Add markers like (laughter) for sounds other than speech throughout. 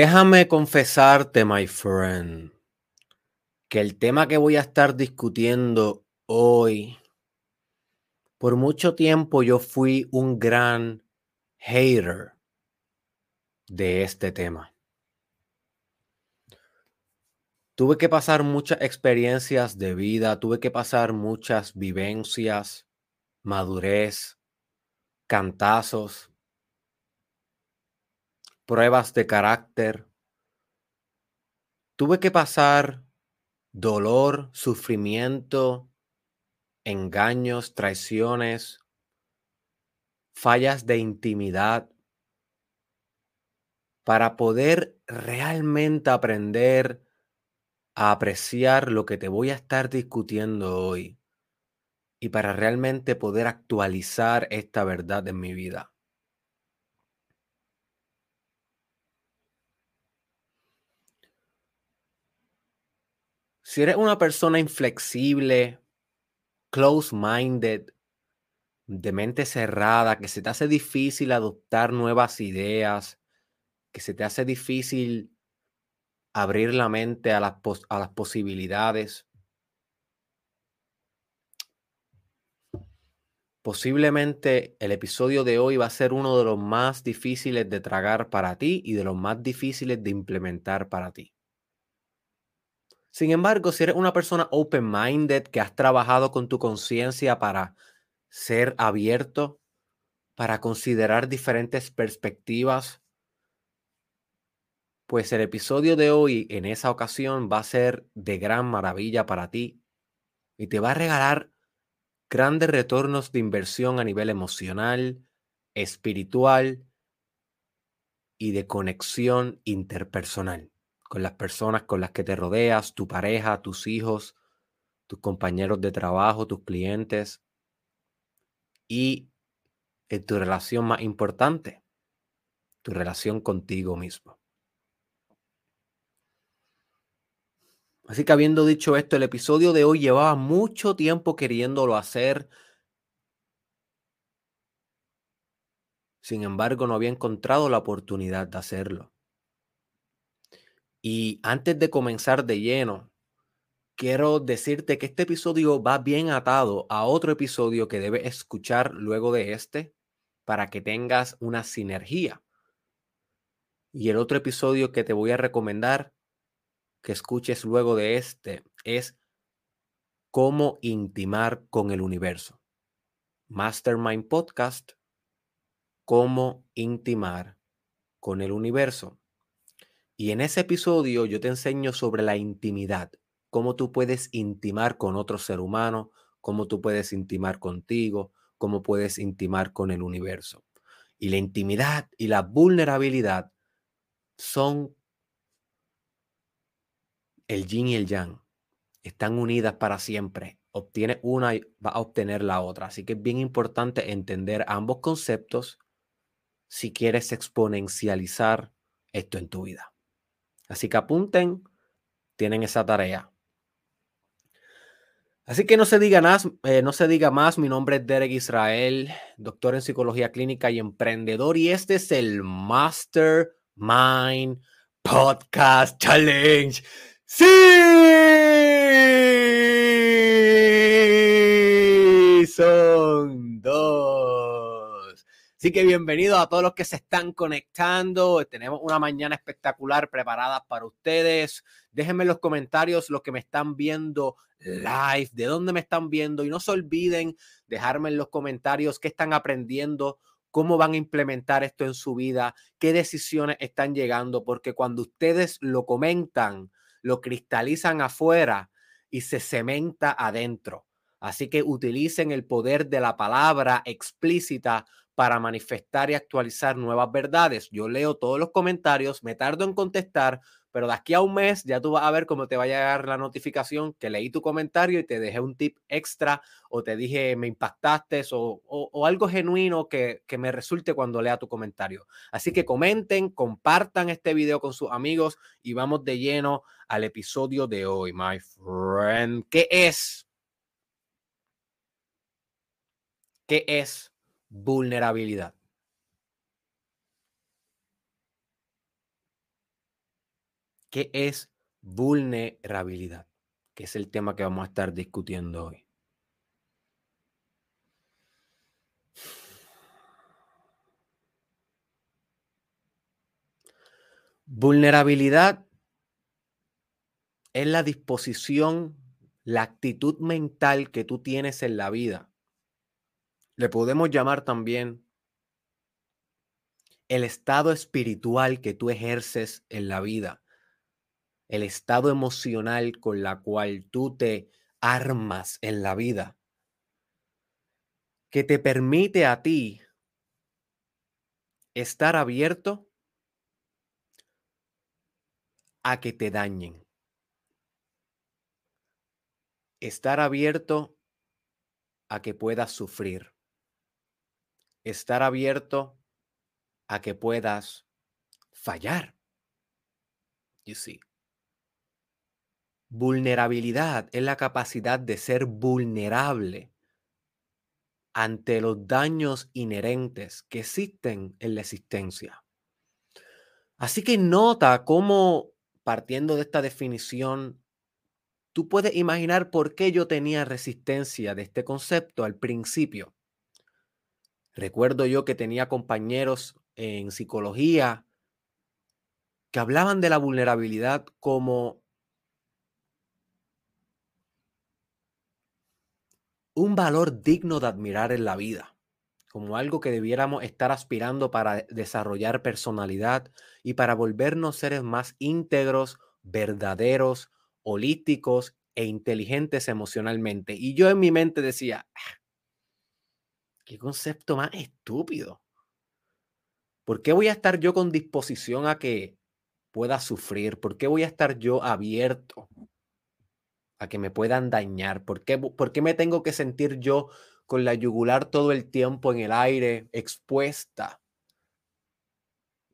Déjame confesarte, my friend, que el tema que voy a estar discutiendo hoy, por mucho tiempo yo fui un gran hater de este tema. Tuve que pasar muchas experiencias de vida, tuve que pasar muchas vivencias, madurez, cantazos, pruebas de carácter. Tuve que pasar dolor, sufrimiento, engaños, traiciones, fallas de intimidad, para poder realmente aprender a apreciar lo que te voy a estar discutiendo hoy y para realmente poder actualizar esta verdad en mi vida. Si eres una persona inflexible, close-minded, de mente cerrada, que se te hace difícil adoptar nuevas ideas, que se te hace difícil abrir la mente a las, a las posibilidades, posiblemente el episodio de hoy va a ser uno de los más difíciles de tragar para ti y de los más difíciles de implementar para ti. Sin embargo, si eres una persona open-minded, que has trabajado con tu conciencia para ser abierto, para considerar diferentes perspectivas, pues el episodio de hoy en esa ocasión va a ser de gran maravilla para ti y te va a regalar grandes retornos de inversión a nivel emocional, espiritual y de conexión interpersonal con las personas con las que te rodeas, tu pareja, tus hijos, tus compañeros de trabajo, tus clientes y en tu relación más importante, tu relación contigo mismo. Así que habiendo dicho esto, el episodio de hoy llevaba mucho tiempo queriéndolo hacer. Sin embargo, no había encontrado la oportunidad de hacerlo. Y antes de comenzar de lleno, quiero decirte que este episodio va bien atado a otro episodio que debes escuchar luego de este para que tengas una sinergia. Y el otro episodio que te voy a recomendar que escuches luego de este es cómo intimar con el universo. Mastermind Podcast, cómo intimar con el universo. Y en ese episodio yo te enseño sobre la intimidad, cómo tú puedes intimar con otro ser humano, cómo tú puedes intimar contigo, cómo puedes intimar con el universo. Y la intimidad y la vulnerabilidad son el yin y el yang. Están unidas para siempre. Obtienes una y va a obtener la otra. Así que es bien importante entender ambos conceptos si quieres exponencializar esto en tu vida. Así que apunten, tienen esa tarea. Así que no se diga más, eh, no se diga más. Mi nombre es Derek Israel, doctor en psicología clínica y emprendedor, y este es el Mastermind Podcast Challenge. ¡Sí! Son dos. Así que bienvenidos a todos los que se están conectando. Tenemos una mañana espectacular preparada para ustedes. Déjenme en los comentarios los que me están viendo live, de dónde me están viendo y no se olviden dejarme en los comentarios qué están aprendiendo, cómo van a implementar esto en su vida, qué decisiones están llegando, porque cuando ustedes lo comentan, lo cristalizan afuera y se cementa adentro. Así que utilicen el poder de la palabra explícita para manifestar y actualizar nuevas verdades. Yo leo todos los comentarios, me tardo en contestar, pero de aquí a un mes ya tú vas a ver cómo te va a llegar la notificación que leí tu comentario y te dejé un tip extra o te dije me impactaste o, o, algo genuino que, que me resulte cuando lea tu comentario. Así que comenten, compartan este video con sus amigos y vamos de lleno al episodio de hoy, my friend. ¿Qué es? ¿Qué es vulnerabilidad. ¿Qué es vulnerabilidad? Que es el tema que vamos a estar discutiendo hoy. Vulnerabilidad es la disposición, la actitud mental que tú tienes en la vida. Le podemos llamar también el estado espiritual que tú ejerces en la vida, el estado emocional con la cual tú te armas en la vida, que te permite a ti estar abierto a que te dañen. Estar abierto a que puedas sufrir. Estar abierto a que puedas fallar. You see. Vulnerabilidad es la capacidad de ser vulnerable ante los daños inherentes que existen en la existencia. Así que nota cómo, partiendo de esta definición, tú puedes imaginar por qué yo tenía resistencia de este concepto al principio. Recuerdo yo que tenía compañeros en psicología que hablaban de la vulnerabilidad como un valor digno de admirar en la vida, como algo que debiéramos estar aspirando para desarrollar personalidad y para volvernos seres más íntegros, verdaderos, holísticos e inteligentes emocionalmente. Y yo en mi mente decía, ah, qué concepto más estúpido. ¿Por qué voy a estar yo con disposición a que pueda sufrir? ¿Por qué voy a estar yo abierto a que me puedan dañar? ¿Por qué, ¿Por qué me tengo que sentir yo con la yugular todo el tiempo en el aire, expuesta?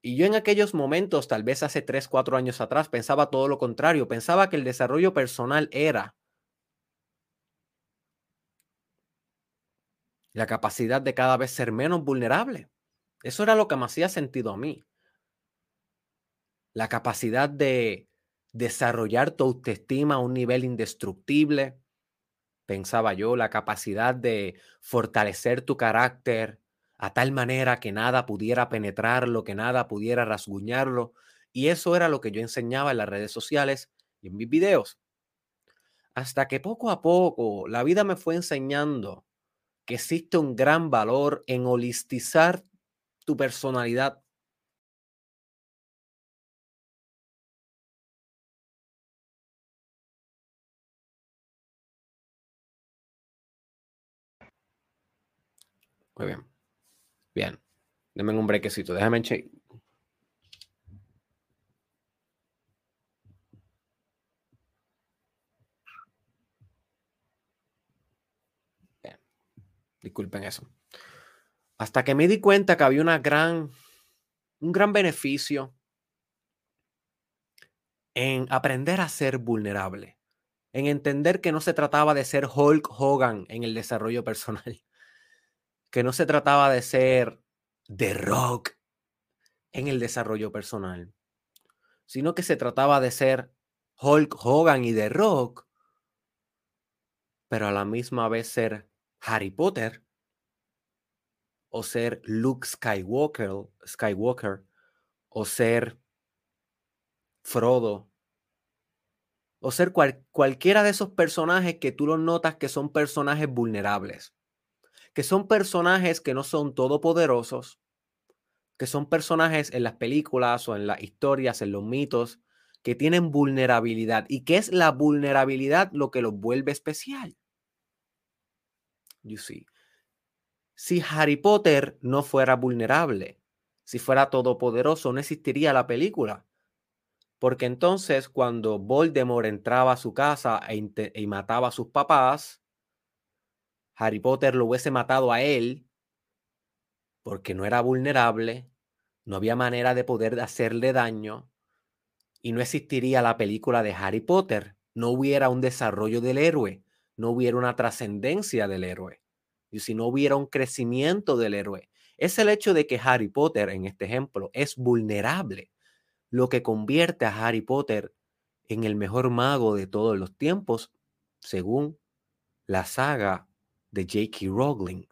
Y yo en aquellos momentos, tal vez hace tres, cuatro años atrás, pensaba todo lo contrario. Pensaba que el desarrollo personal era la capacidad de cada vez ser menos vulnerable. Eso era lo que me hacía sentido a mí. La capacidad de desarrollar tu autoestima a un nivel indestructible, pensaba yo, la capacidad de fortalecer tu carácter a tal manera que nada pudiera penetrarlo, que nada pudiera rasguñarlo. Y eso era lo que yo enseñaba en las redes sociales y en mis videos. Hasta que poco a poco la vida me fue enseñando que existe un gran valor en holistizar tu personalidad. Muy bien. Bien. Denme un brequecito. Déjame check. Disculpen eso. Hasta que me di cuenta que había una gran, un gran beneficio en aprender a ser vulnerable, en entender que no se trataba de ser Hulk Hogan en el desarrollo personal, (laughs) que no se trataba de ser The Rock en el desarrollo personal, sino que se trataba de ser Hulk Hogan y The Rock, pero a la misma vez ser Harry Potter o ser Luke Skywalker, Skywalker o ser Frodo o ser cualquiera de esos personajes que tú los notas que son personajes vulnerables, que son personajes que no son todopoderosos, que son personajes en las películas o en las historias, en los mitos, que tienen vulnerabilidad. ¿Y qué es la vulnerabilidad lo que los vuelve especial? You see si Harry Potter no fuera vulnerable, si fuera todopoderoso, no existiría la película. Porque entonces cuando Voldemort entraba a su casa e y mataba a sus papás, Harry Potter lo hubiese matado a él porque no era vulnerable, no había manera de poder hacerle daño y no existiría la película de Harry Potter, no hubiera un desarrollo del héroe, no hubiera una trascendencia del héroe y si no hubiera un crecimiento del héroe. Es el hecho de que Harry Potter, en este ejemplo, es vulnerable, lo que convierte a Harry Potter en el mejor mago de todos los tiempos, según la saga de J.K. Rowling.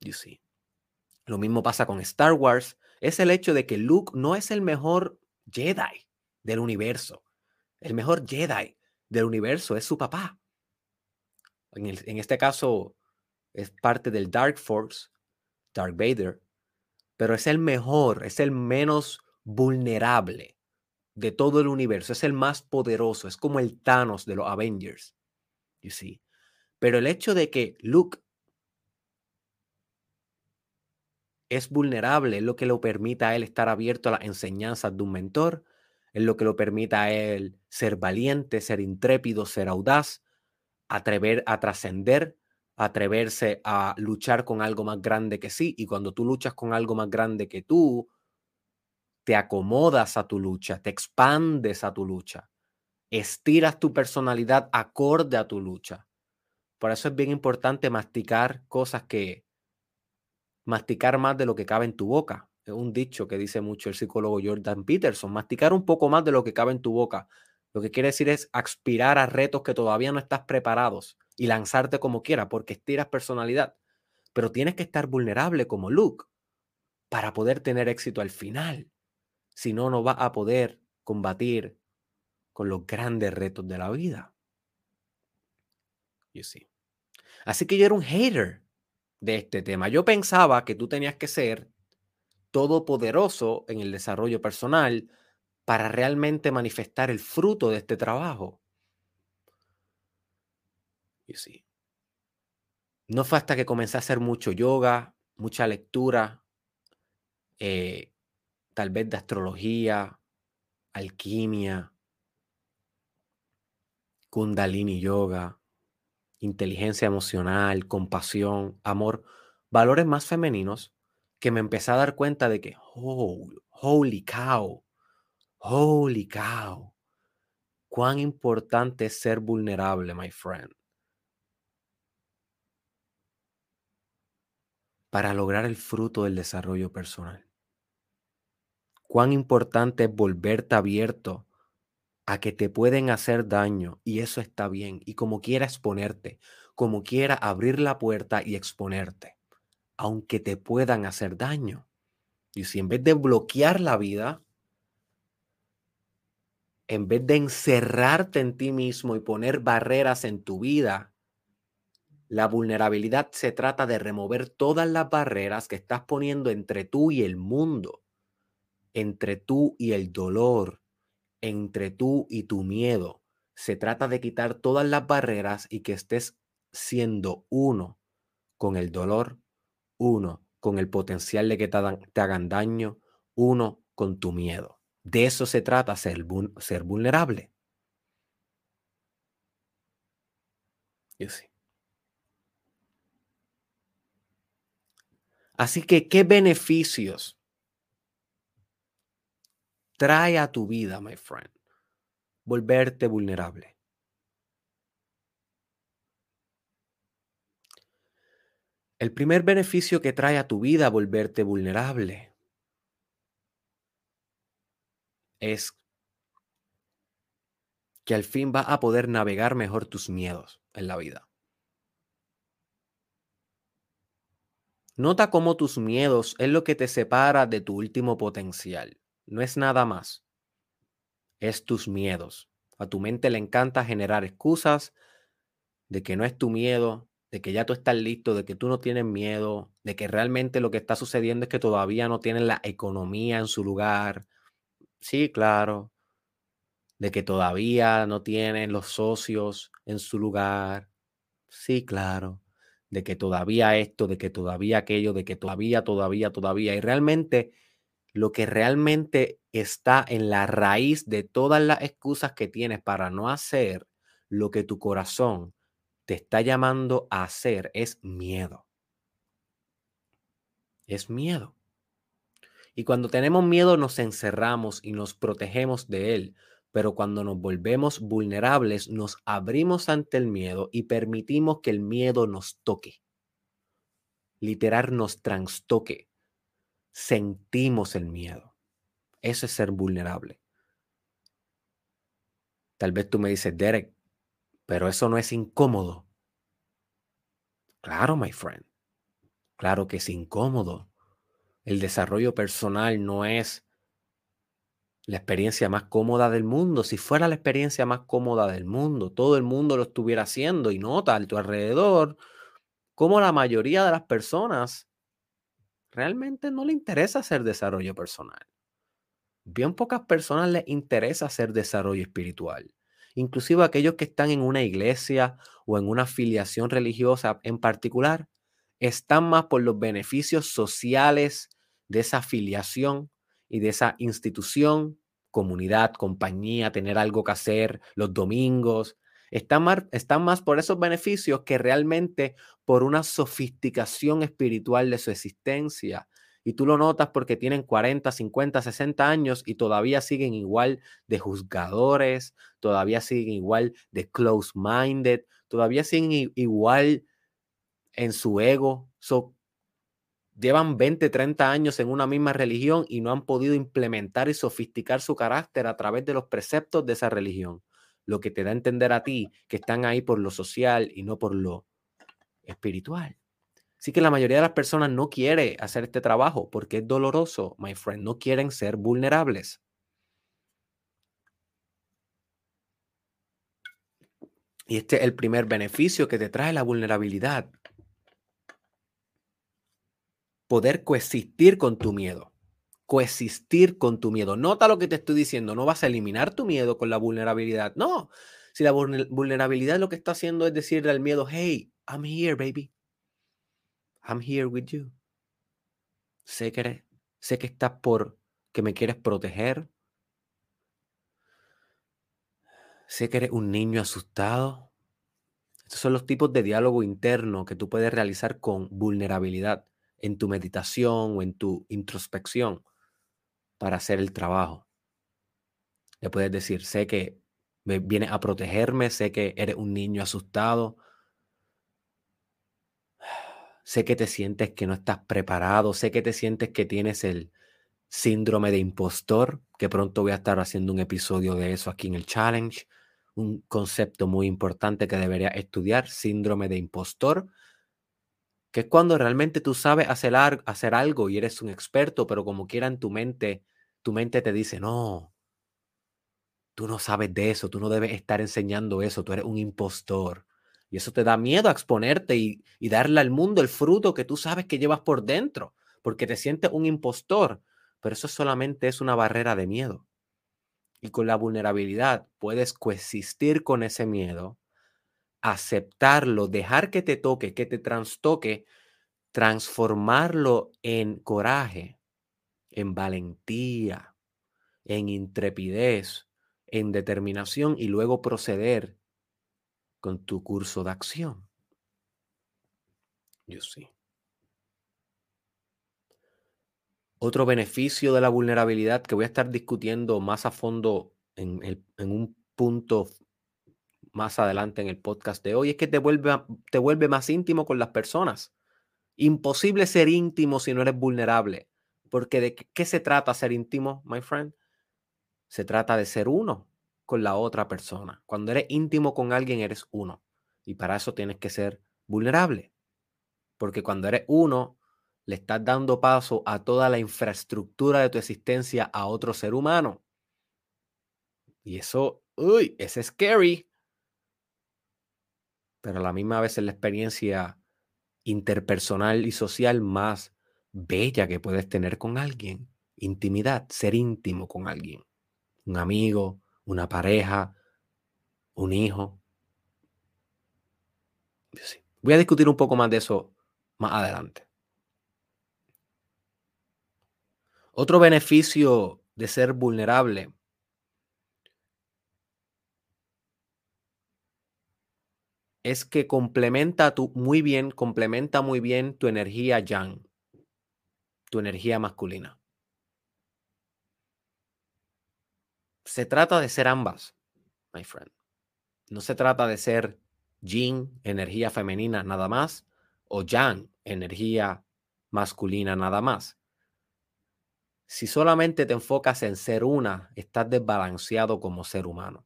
You see. Lo mismo pasa con Star Wars, es el hecho de que Luke no es el mejor Jedi del universo. El mejor Jedi del universo es su papá. En, este caso es parte del Dark Force, Dark Vader, pero es el mejor, es el menos vulnerable de todo el universo, es el más poderoso, es como el Thanos de los Avengers. You see. Pero el hecho de que Luke es vulnerable, es lo que lo permite a él estar abierto a las enseñanzas de un mentor, es lo que lo permite a él ser valiente, ser intrépido, ser audaz, atrever a trascender, atreverse a luchar con algo más grande que sí. Y cuando tú luchas con algo más grande que tú, te acomodas a tu lucha, te expandes a tu lucha, estiras tu personalidad acorde a tu lucha. Por eso es bien importante masticar cosas que masticar más de lo que cabe en tu boca. Es un dicho que dice mucho el psicólogo Jordan Peterson, masticar un poco más de lo que cabe en tu boca. Lo que quiere decir es aspirar a retos que todavía no estás preparados y lanzarte como quiera porque estiras personalidad. Pero tienes que estar vulnerable como Luke para poder tener éxito al final. Si no, no vas a poder combatir con los grandes retos de la vida. You see. Así que yo era un hater de este tema. Yo pensaba que tú tenías que ser todopoderoso en el desarrollo personal para realmente manifestar el fruto de este trabajo. Y sí. No fue hasta que comencé a hacer mucho yoga, mucha lectura, eh, tal vez de astrología, alquimia, kundalini yoga, inteligencia emocional, compasión, amor, valores más femeninos, que me empecé a dar cuenta de que, oh, holy cow, holy cow, cuán importante es ser vulnerable, my friend. Para lograr el fruto del desarrollo personal. Cuán importante es volverte abierto a que te pueden hacer daño y eso está bien. Y como quiera exponerte, como quiera abrir la puerta y exponerte, aunque te puedan hacer daño. Y si en vez de bloquear la vida, en vez de encerrarte en ti mismo y poner barreras en tu vida, la vulnerabilidad se trata de remover todas las barreras que estás poniendo entre tú y el mundo, entre tú y el dolor, entre tú y tu miedo. Se trata de quitar todas las barreras y que estés siendo uno con el dolor, uno con el potencial de que te hagan, daño, uno con tu miedo. De eso se trata ser, ser vulnerable. Así que, ¿qué beneficios trae a tu vida, my friend, volverte vulnerable. El primer beneficio que trae a tu vida volverte vulnerable es que al fin vas a poder navegar mejor tus miedos en la vida. Nota cómo tus miedos es lo que te separa de tu último potencial. No es nada más. Es tus miedos. A tu mente le encanta generar excusas de que no es tu miedo, de que ya tú estás listo, de que tú no tienes miedo, de que realmente lo que está sucediendo es que todavía no tienen la economía en su lugar. Sí, claro. De que todavía no tienen los socios en su lugar. Sí, claro. De que todavía esto, de que todavía aquello, de que todavía, todavía, todavía. Y realmente lo que realmente está en la raíz de todas las excusas que tienes para no hacer lo que tu corazón te está llamando a hacer es miedo. Es miedo. Y cuando tenemos miedo nos encerramos y nos protegemos de él. Pero cuando nos volvemos vulnerables, nos abrimos ante el miedo y permitimos que el miedo nos toque. Literal nos transtoque sentimos el miedo. Eso es ser vulnerable. Tal vez tú me dices, Derek, pero eso no es incómodo. Claro, my friend. Claro que es incómodo. El desarrollo personal no es la experiencia más cómoda del mundo. Si fuera la experiencia más cómoda del mundo, todo el mundo lo estuviera haciendo y nota a tu alrededor como la mayoría de las personas realmente no le interesa hacer desarrollo personal. Bien pocas personas les interesa hacer desarrollo espiritual. Inclusive aquellos que están en una iglesia o en una afiliación religiosa en particular, están más por los beneficios sociales de esa afiliación y de esa institución, comunidad, compañía, tener algo que hacer los domingos. Están más, están más por esos beneficios que realmente por una sofisticación espiritual de su existencia. Y tú lo notas porque tienen 40, 50, 60 años y todavía siguen igual de juzgadores, todavía siguen igual de close-minded, todavía siguen igual en su ego. So, llevan 20, 30 años en una misma religión y no han podido implementar y sofisticar su carácter a través de los preceptos de esa religión. Lo que te da a entender a ti que están ahí por lo social y no por lo espiritual. Así que la mayoría de las personas no quiere hacer este trabajo porque es doloroso, my friend. No quieren ser vulnerables. Y este es el primer beneficio que te trae la vulnerabilidad poder coexistir con tu miedo. Coexistir con tu miedo. Nota lo que te estoy diciendo. No vas a eliminar tu miedo con la vulnerabilidad. No. Si la vulnerabilidad lo que está haciendo es decirle al miedo, hey, I'm here, baby. I'm here with you. Sé que, sé que estás por, que me quieres proteger. Sé que eres un niño asustado. Estos son los tipos de diálogo interno que tú puedes realizar con vulnerabilidad en tu meditación o en tu introspección para hacer el trabajo. Le puedes decir, sé que me vienes a protegerme, sé que eres un niño asustado, sé que te sientes que no estás preparado, sé que te sientes que tienes el síndrome de impostor, que pronto voy a estar haciendo un episodio de eso aquí en el challenge, un concepto muy importante que debería estudiar, síndrome de impostor que es cuando realmente tú sabes hacer, hacer algo y eres un experto, pero como quiera en tu mente, tu mente te dice, no, tú no sabes de eso, tú no debes estar enseñando eso, tú eres un impostor. Y eso te da miedo a exponerte y, y darle al mundo el fruto que tú sabes que llevas por dentro, porque te sientes un impostor, pero eso solamente es una barrera de miedo. Y con la vulnerabilidad puedes coexistir con ese miedo aceptarlo, dejar que te toque, que te transtoque, transformarlo en coraje, en valentía, en intrepidez, en determinación y luego proceder con tu curso de acción. Yo sí. Otro beneficio de la vulnerabilidad que voy a estar discutiendo más a fondo en, en un punto más adelante en el podcast de hoy, es que te vuelve, te vuelve más íntimo con las personas. Imposible ser íntimo si no eres vulnerable. Porque de qué se trata ser íntimo, my friend? Se trata de ser uno con la otra persona. Cuando eres íntimo con alguien, eres uno. Y para eso tienes que ser vulnerable. Porque cuando eres uno, le estás dando paso a toda la infraestructura de tu existencia a otro ser humano. Y eso, uy, es scary pero a la misma vez es la experiencia interpersonal y social más bella que puedes tener con alguien. Intimidad, ser íntimo con alguien. Un amigo, una pareja, un hijo. Voy a discutir un poco más de eso más adelante. Otro beneficio de ser vulnerable es que complementa tu, muy bien, complementa muy bien tu energía yang, tu energía masculina. Se trata de ser ambas, my friend. No se trata de ser yin, energía femenina nada más, o yang, energía masculina nada más. Si solamente te enfocas en ser una, estás desbalanceado como ser humano.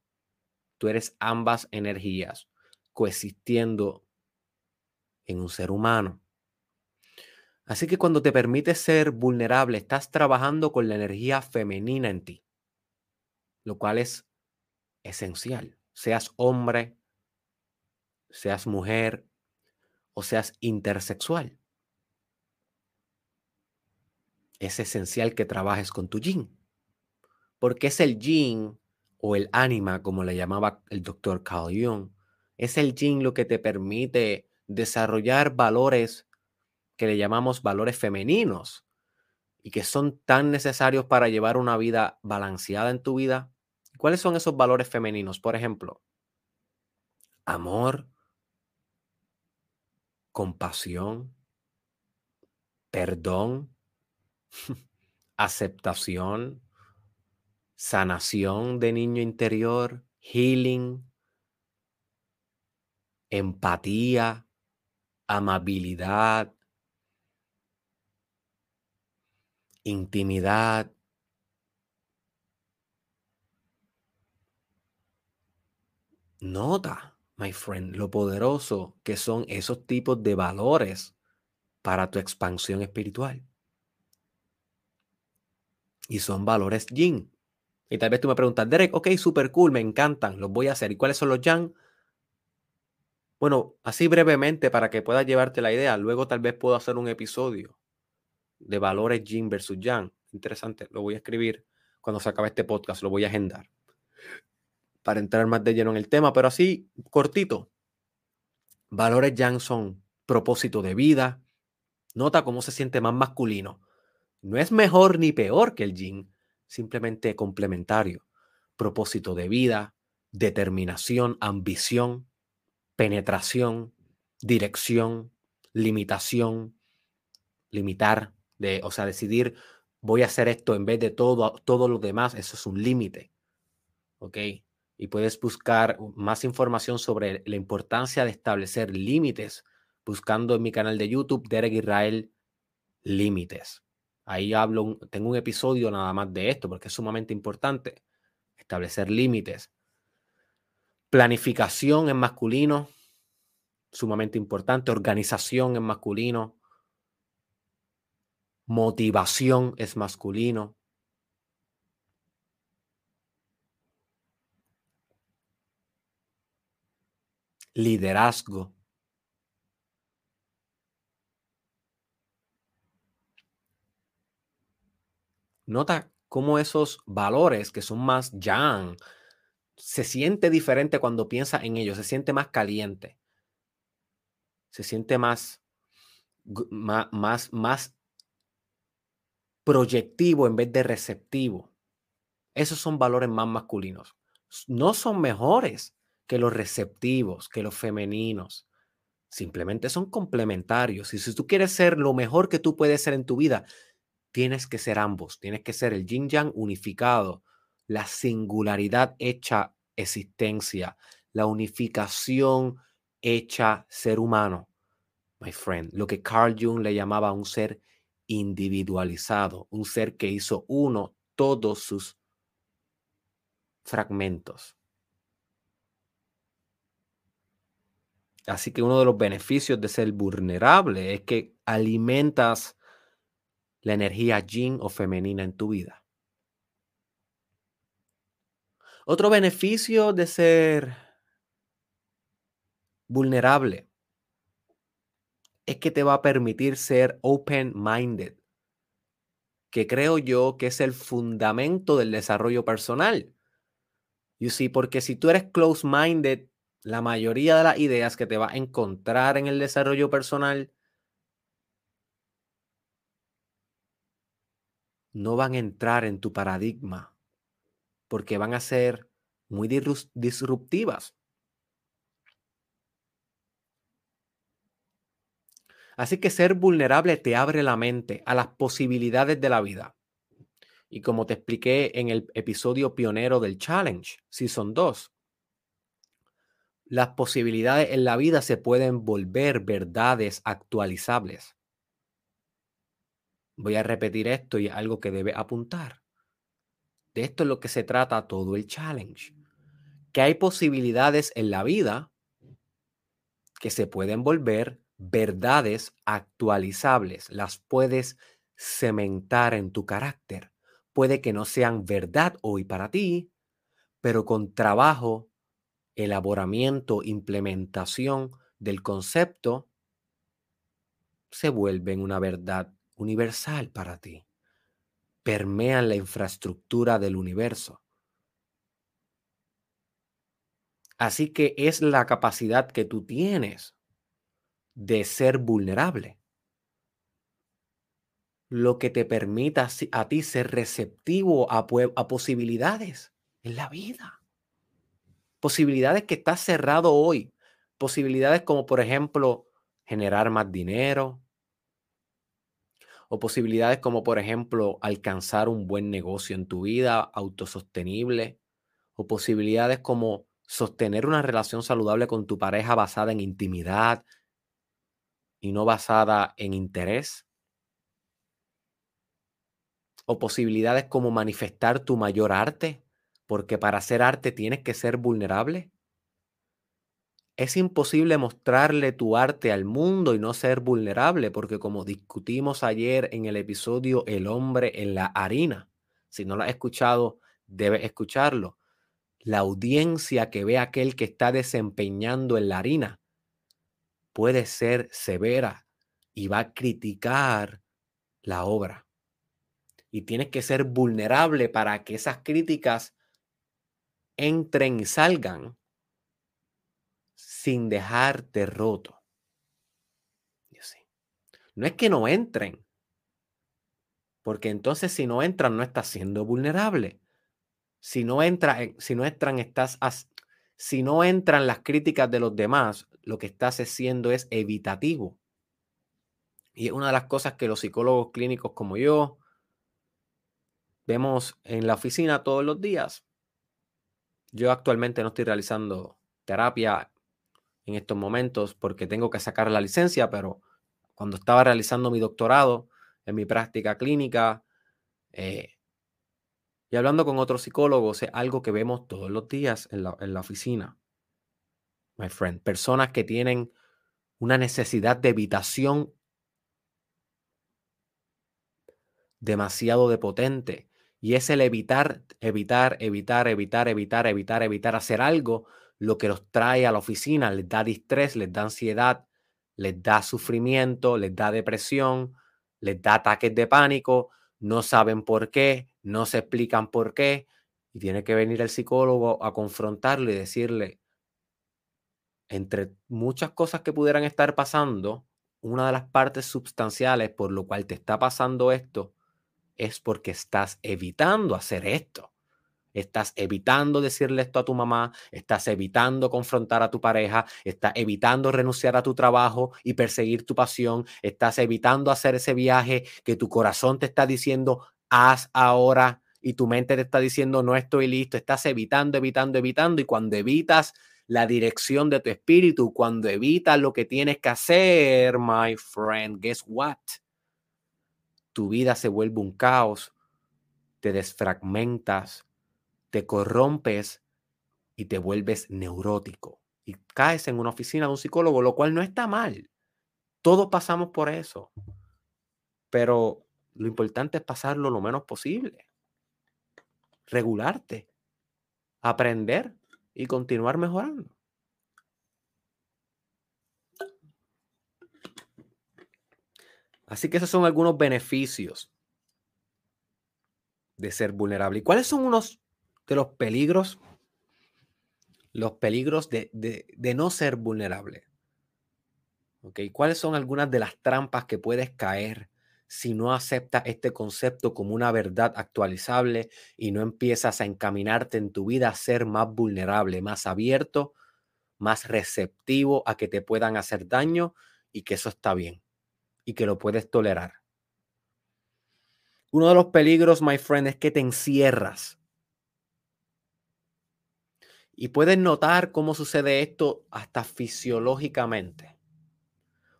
Tú eres ambas energías coexistiendo en un ser humano. Así que cuando te permites ser vulnerable, estás trabajando con la energía femenina en ti, lo cual es esencial. Seas hombre, seas mujer o seas intersexual. Es esencial que trabajes con tu yin, porque es el yin o el ánima, como le llamaba el doctor Carl Jung, es el yin lo que te permite desarrollar valores que le llamamos valores femeninos y que son tan necesarios para llevar una vida balanceada en tu vida. ¿Cuáles son esos valores femeninos? Por ejemplo, amor, compasión, perdón, (laughs) aceptación, sanación de niño interior, healing, empatía, amabilidad, intimidad. Nota, my friend, lo poderoso que son esos tipos de valores para tu expansión espiritual. Y son valores yin. Y tal vez tú me preguntas, Derek, ok, super cool, me encantan, los voy a hacer. ¿Y cuáles son los yang? Bueno, así brevemente para que puedas llevarte la idea. Luego tal vez puedo hacer un episodio de valores yin versus yang. Interesante, lo voy a escribir cuando se acabe este podcast, lo voy a agendar para entrar más de lleno en el tema, pero así cortito. Valores yang son propósito de vida. Nota cómo se siente más masculino. No es mejor ni peor que el yin, simplemente complementario. Propósito de vida, determinación, ambición, penetración, dirección, limitación, limitar, de, o sea, decidir, voy a hacer esto en vez de todo, todo lo demás, eso es un límite. ¿Ok? Y puedes buscar más información sobre la importancia de establecer límites buscando en mi canal de YouTube, Derek Israel Límites. Ahí hablo, tengo un episodio nada más de esto porque es sumamente importante establecer límites. Planificación en masculino, sumamente importante. Organización en masculino. Motivación es masculino. Liderazgo. Nota cómo esos valores que son más yang se siente diferente cuando piensa en ellos, se siente más caliente, se siente más, más, más, más proyectivo en vez de receptivo. Esos son valores más masculinos. No son mejores que los receptivos, que los femeninos. Simplemente son complementarios. Y si tú quieres ser lo mejor que tú puedes ser en tu vida, tienes que ser ambos. Tienes que ser el yin yang unificado, la singularidad hecha existencia, la unificación hecha ser humano. My friend, lo que Carl Jung le llamaba un ser individualizado, un ser que hizo uno todos sus fragmentos. Así que uno de los beneficios de ser vulnerable es que alimentas la energía yin o femenina en tu vida. Otro beneficio de ser vulnerable es que te va a permitir ser open-minded, que creo yo que es el fundamento del desarrollo personal. You see, porque si tú eres close-minded, la mayoría de las ideas que te va a encontrar en el desarrollo personal no van a entrar en tu paradigma, porque van a ser muy disruptivas. Así que ser vulnerable te abre la mente a las posibilidades de la vida. Y como te expliqué en el episodio pionero del Challenge, Season 2, las posibilidades en la vida se pueden volver verdades actualizables. Voy a repetir esto y algo que debe apuntar. De esto es lo que se trata todo el challenge. que hay posibilidades en la vida que se pueden volver verdades actualizables, las puedes cementar en tu carácter. Puede que no sean verdad hoy para ti, pero con trabajo, elaboramiento, implementación del concepto, se vuelven una verdad universal para ti. Permean la infraestructura del universo. Así que es la capacidad que tú tienes de ser vulnerable lo que te permita a ti ser receptivo a, posibilidades en la vida. Posibilidades que estás cerrado hoy. Posibilidades como, por ejemplo, generar más dinero. O posibilidades como, por ejemplo, alcanzar un buen negocio en tu vida, autosostenible. O posibilidades como sostener una relación saludable con tu pareja basada en intimidad y no basada en interés o posibilidades como manifestar tu mayor arte, porque para hacer arte tienes que ser vulnerable. Es imposible mostrarle tu arte al mundo y no ser vulnerable, porque como discutimos ayer en el episodio El hombre en la harina, si no lo has escuchado, debes escucharlo. La audiencia que ve aquel que está desempeñando en la harina puede ser severa y va a criticar la obra y tienes que ser vulnerable para que esas críticas entren y salgan sin dejarte roto. No es que no entren, porque entonces si no entran no estás siendo vulnerable. Si no, entra, si no entran, estás, si no entran las críticas de los demás, lo que estás haciendo es evitativo. Y es una de las cosas que los psicólogos clínicos como yo, vemos en la oficina todos los días. Yo actualmente no estoy realizando terapia en estos momentos porque tengo que sacar la licencia, pero cuando estaba realizando mi doctorado en mi práctica clínica eh, y hablando con otros psicólogos, es algo que vemos todos los días en la, en la oficina. My friend, personas que tienen una necesidad de evitación demasiado de potente y es el evitar, evitar, evitar, evitar, evitar, evitar, evitar hacer algo, lo que los trae a la oficina, les da distrés, les da ansiedad, les da sufrimiento, les da depresión, les da ataques de pánico, no saben por qué, no se explican por qué, y tiene que venir el psicólogo a confrontarlo y decirle, entre muchas cosas que pudieran estar pasando, una de las partes sustanciales por lo cual te está pasando esto es porque estás evitando hacer esto. Estás evitando decirle esto a tu mamá, estás evitando confrontar a tu pareja, estás evitando renunciar a tu trabajo y perseguir tu pasión, estás evitando hacer ese viaje que tu corazón te está diciendo, haz ahora y tu mente te está diciendo, no estoy listo, estás evitando, evitando, evitando y cuando evitas la dirección de tu espíritu, cuando evitas lo que tienes que hacer, my friend, guess what? tu vida se vuelve un caos, te desfragmentas, te corrompes y te vuelves neurótico. Y caes en una oficina de un psicólogo, lo cual no está mal. Todos pasamos por eso. Pero lo importante es pasarlo lo menos posible. Regularte, aprender y continuar mejorando. Así que esos son algunos beneficios de ser vulnerable. ¿Y cuáles son unos de los peligros? Los peligros de, no ser vulnerable. ¿Cuáles son algunas de las trampas que puedes caer si no aceptas este concepto como una verdad actualizable y no empiezas a encaminarte en tu vida a ser más vulnerable, más abierto, más receptivo a que te puedan hacer daño y que eso está bien? y que lo puedes tolerar. Uno de los peligros, my friend, es que te encierras. Y puedes notar cómo sucede esto hasta fisiológicamente.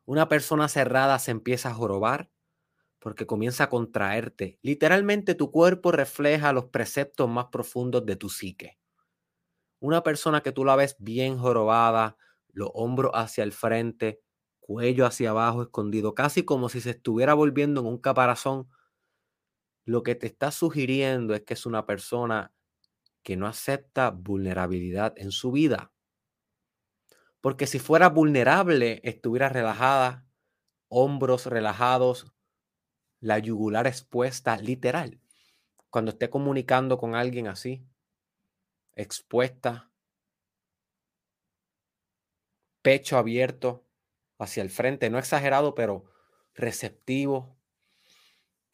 Una persona cerrada se empieza a jorobar porque comienza a contraerte. Literalmente tu cuerpo refleja los preceptos más profundos de tu psique. Una persona que tú la ves bien jorobada, los hombros hacia el frente, cuello hacia abajo, escondido, casi como si se estuviera volviendo en un caparazón, lo que te está sugiriendo es que es una persona que no acepta vulnerabilidad en su vida. Porque si fuera vulnerable, estuviera relajada, hombros relajados, la yugular expuesta, literal. Cuando esté comunicando con alguien así, expuesta, pecho abierto hacia el frente, no exagerado, pero receptivo,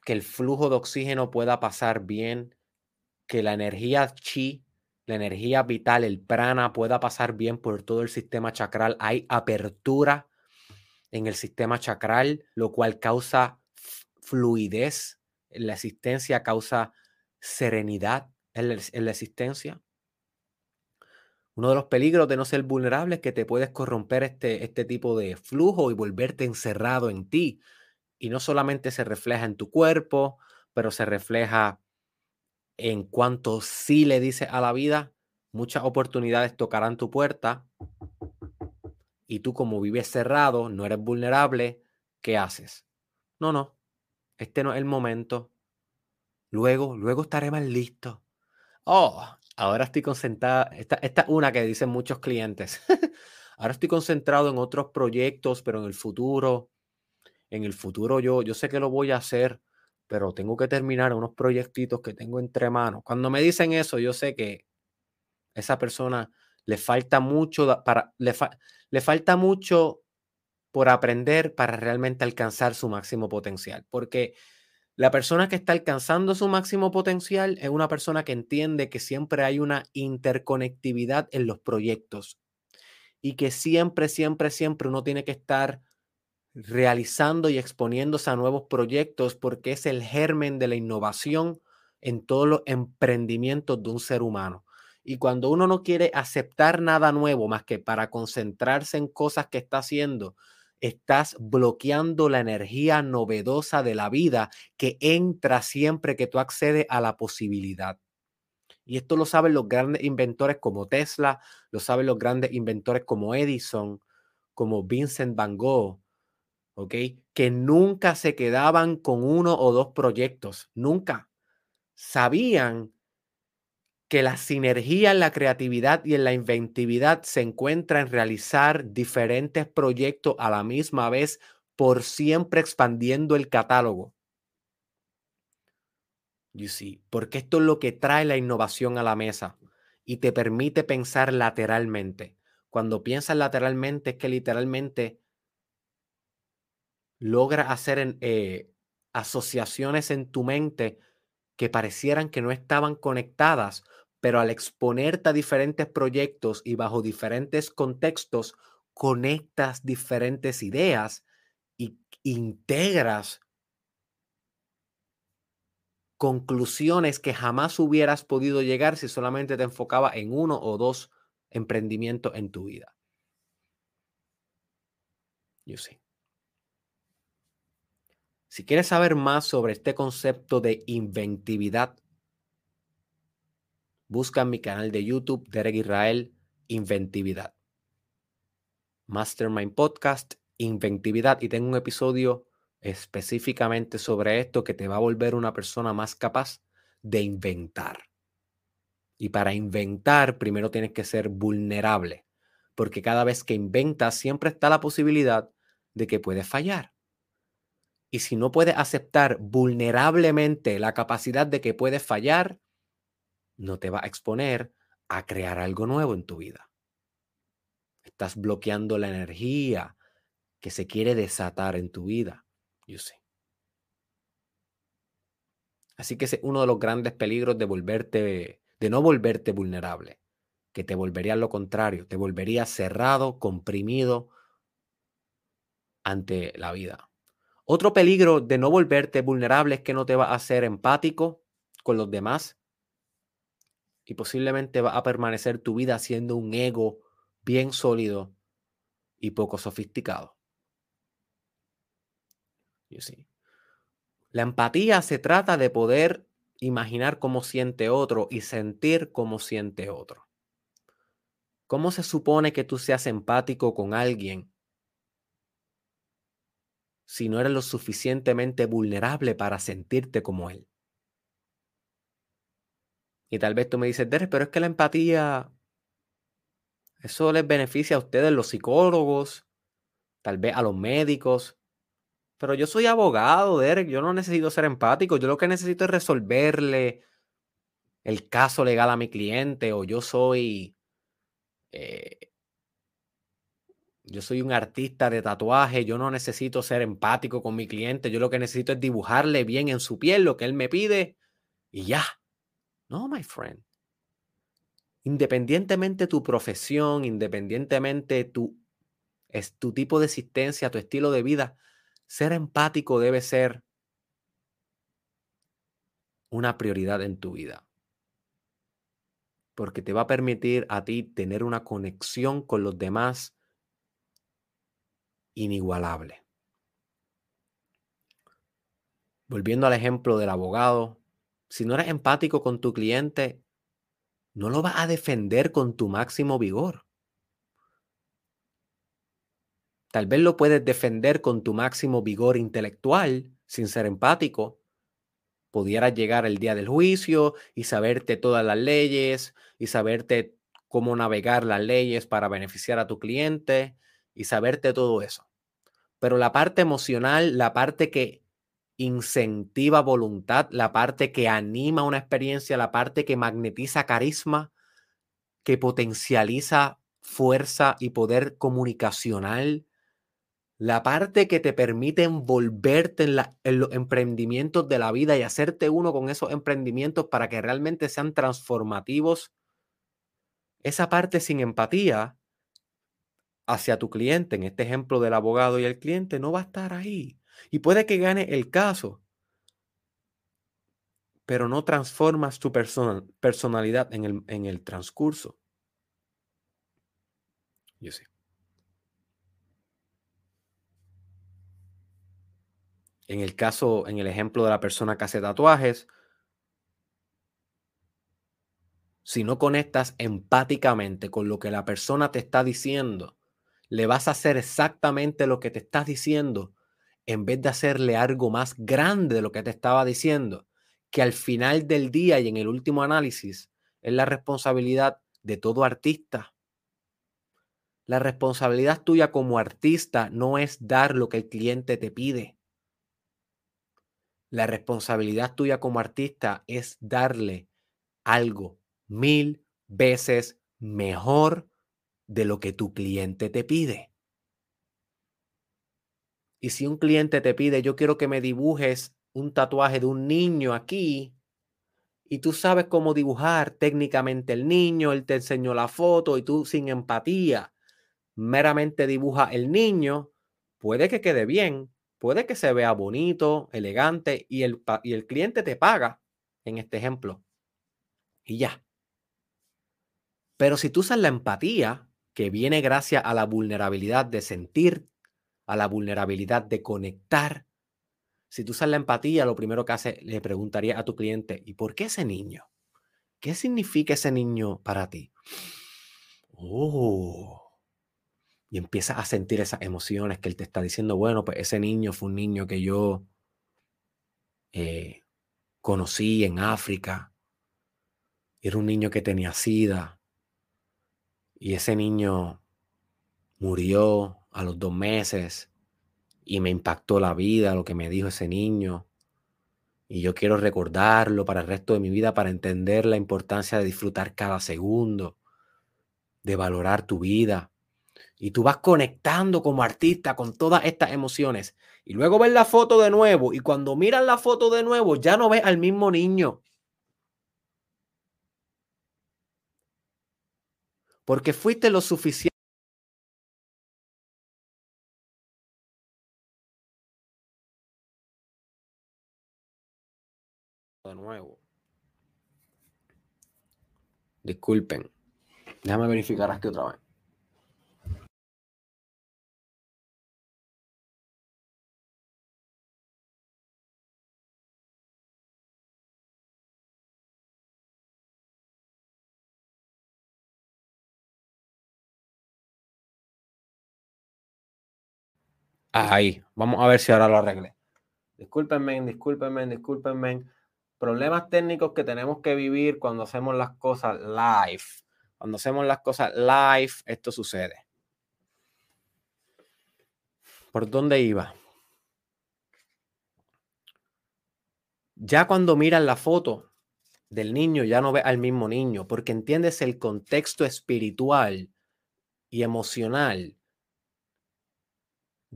que el flujo de oxígeno pueda pasar bien, que la energía chi, la energía vital, el prana pueda pasar bien por todo el sistema chakral. Hay apertura en el sistema chakral, lo cual causa fluidez en la existencia, causa serenidad en la, existencia. Uno de los peligros de no ser vulnerable es que te puedes corromper este, este tipo de flujo y volverte encerrado en ti. Y no solamente se refleja en tu cuerpo, pero se refleja en cuanto sí le dices a la vida, muchas oportunidades tocarán tu puerta y tú como vives cerrado, no eres vulnerable, ¿qué haces? No, no, este no es el momento. Luego, luego estaré más listo. Oh, ahora estoy concentrada. Esta, esta es una que dicen muchos clientes. (laughs) ahora estoy concentrado en otros proyectos, pero en el futuro, en el futuro yo, yo sé que lo voy a hacer, pero tengo que terminar unos proyectitos que tengo entre manos. Cuando me dicen eso, yo sé que esa persona le falta mucho para, le, le falta mucho por aprender para realmente alcanzar su máximo potencial. Porque la persona que está alcanzando su máximo potencial es una persona que entiende que siempre hay una interconectividad en los proyectos y que siempre, siempre, siempre uno tiene que estar realizando y exponiéndose a nuevos proyectos porque es el germen de la innovación en todos los emprendimientos de un ser humano. Y cuando uno no quiere aceptar nada nuevo más que para concentrarse en cosas que está haciendo, estás bloqueando la energía novedosa de la vida que entra siempre que tú accedes a la posibilidad. Y esto lo saben los grandes inventores como Tesla, lo saben los grandes inventores como Edison, como Vincent Van Gogh, ¿ok? Que nunca se quedaban con uno o dos proyectos, nunca. Sabían que la sinergia en la creatividad y en la inventividad se encuentra en realizar diferentes proyectos a la misma vez por siempre expandiendo el catálogo. You see, porque esto es lo que trae la innovación a la mesa y te permite pensar lateralmente. Cuando piensas lateralmente es que literalmente logra hacer eh, asociaciones en tu mente que parecieran que no estaban conectadas, pero al exponerte a diferentes proyectos y bajo diferentes contextos, conectas diferentes ideas y integras conclusiones que jamás hubieras podido llegar si solamente te enfocaba en uno o dos emprendimientos en tu vida. You see. Si quieres saber más sobre este concepto de inventividad, busca en mi canal de YouTube, Derek Israel, Inventividad. Mastermind Podcast, Inventividad. Y tengo un episodio específicamente sobre esto que te va a volver una persona más capaz de inventar. Y para inventar, primero tienes que ser vulnerable, porque cada vez que inventas siempre está la posibilidad de que puedes fallar. Y si no puedes aceptar vulnerablemente la capacidad de que puedes fallar, no te va a exponer a crear algo nuevo en tu vida. Estás bloqueando la energía que se quiere desatar en tu vida. You Así que es uno de los grandes peligros de volverte, de no volverte vulnerable, que te volvería lo contrario, te volvería cerrado, comprimido ante la vida. Otro peligro de no volverte vulnerable es que no te va a hacer empático con los demás y posiblemente va a permanecer tu vida siendo un ego bien sólido y poco sofisticado. La empatía se trata de poder imaginar cómo siente otro y sentir cómo siente otro. ¿Cómo se supone que tú seas empático con alguien si no eres lo suficientemente vulnerable para sentirte como él? Y tal vez tú me dices, Derek, pero es que la empatía, eso les beneficia a ustedes, los psicólogos, tal vez a los médicos. Pero yo soy abogado, Derek, yo no necesito ser empático, yo lo que necesito es resolverle el caso legal a mi cliente o yo soy, eh, yo soy un artista de tatuaje, yo no necesito ser empático con mi cliente, yo lo que necesito es dibujarle bien en su piel lo que él me pide y ya. No, my friend. Independientemente tu profesión, independientemente tu, es tu tipo de existencia, tu estilo de vida, ser empático debe ser una prioridad en tu vida. Porque te va a permitir a ti tener una conexión con los demás inigualable. Volviendo al ejemplo del abogado, si no eres empático con tu cliente, no lo vas a defender con tu máximo vigor. Tal vez lo puedes defender con tu máximo vigor intelectual, sin ser empático. Pudieras llegar el día del juicio y saberte todas las leyes y saberte cómo navegar las leyes para beneficiar a tu cliente y saberte todo eso. Pero la parte emocional, la parte que incentiva voluntad, la parte que anima una experiencia, la parte que magnetiza carisma, que potencializa fuerza y poder comunicacional, la parte que te permite envolverte en, los emprendimientos de la vida y hacerte uno con esos emprendimientos para que realmente sean transformativos, esa parte sin empatía hacia tu cliente, en este ejemplo del abogado y el cliente, no va a estar ahí. Y puede que gane el caso, pero no transformas tu personalidad en el, en el transcurso. Yo sé. En el caso, en el ejemplo de la persona que hace tatuajes, si no conectas empáticamente con lo que la persona te está diciendo, le vas a hacer exactamente lo que te estás diciendo en vez de hacerle algo más grande de lo que te estaba diciendo, que al final del día y en el último análisis es la responsabilidad de todo artista. La responsabilidad tuya como artista no es dar lo que el cliente te pide. La responsabilidad tuya como artista es darle algo mil veces mejor de lo que tu cliente te pide. Y si un cliente te pide, yo quiero que me dibujes un tatuaje de un niño aquí, y tú sabes cómo dibujar técnicamente el niño, él te enseñó la foto y tú sin empatía meramente dibuja el niño, puede que quede bien, puede que se vea bonito, elegante y el, y el cliente te paga en este ejemplo. Y ya. Pero si tú usas la empatía, que viene gracias a la vulnerabilidad de sentir a la vulnerabilidad de conectar. Si tú usas la empatía, lo primero que hace, le preguntaría a tu cliente, ¿y por qué ese niño? ¿Qué significa ese niño para ti? Oh. Y empiezas a sentir esas emociones que él te está diciendo, bueno, pues ese niño fue un niño que yo eh, conocí en África. Era un niño que tenía sida. Y ese niño murió a los dos meses y me impactó la vida lo que me dijo ese niño. Y yo quiero recordarlo para el resto de mi vida, para entender la importancia de disfrutar cada segundo, de valorar tu vida. Y tú vas conectando como artista con todas estas emociones. Y luego ves la foto de nuevo. Y cuando miras la foto de nuevo, ya no ves al mismo niño. Porque fuiste lo suficiente. de nuevo. Disculpen. Déjame verificar aquí otra vez. Ahí, vamos a ver si ahora lo arreglé. Discúlpenme, discúlpenme, discúlpenme. Problemas técnicos que tenemos que vivir cuando hacemos las cosas live. Cuando hacemos las cosas live, esto sucede. ¿Por dónde iba? Ya cuando miras la foto del niño, ya no ves al mismo niño, porque entiendes el contexto espiritual y emocional